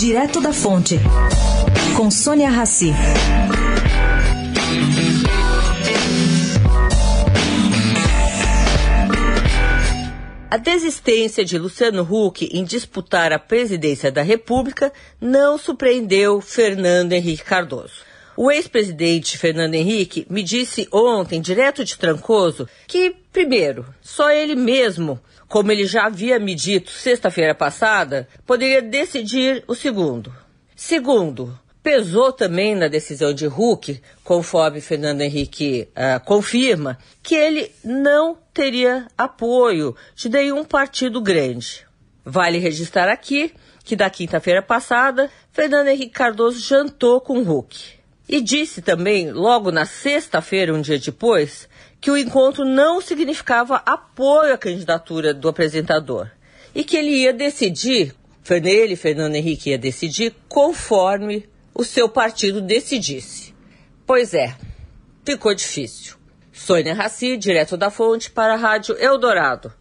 Direto da Fonte, com Sônia Rassi. A desistência de Luciano Huck em disputar a presidência da República não surpreendeu Fernando Henrique Cardoso. O ex-presidente Fernando Henrique me disse ontem, direto de Trancoso, que, primeiro, só ele mesmo, como ele já havia me dito sexta-feira passada, poderia decidir o segundo. Segundo, pesou também na decisão de Huck, conforme Fernando Henrique uh, confirma, que ele não teria apoio de nenhum partido grande. Vale registrar aqui que da quinta-feira passada, Fernando Henrique Cardoso jantou com Huck. E disse também, logo na sexta-feira, um dia depois, que o encontro não significava apoio à candidatura do apresentador e que ele ia decidir, ele, Fernando Henrique, ia decidir conforme o seu partido decidisse. Pois é, ficou difícil. Sônia Raci, direto da fonte, para a Rádio Eldorado.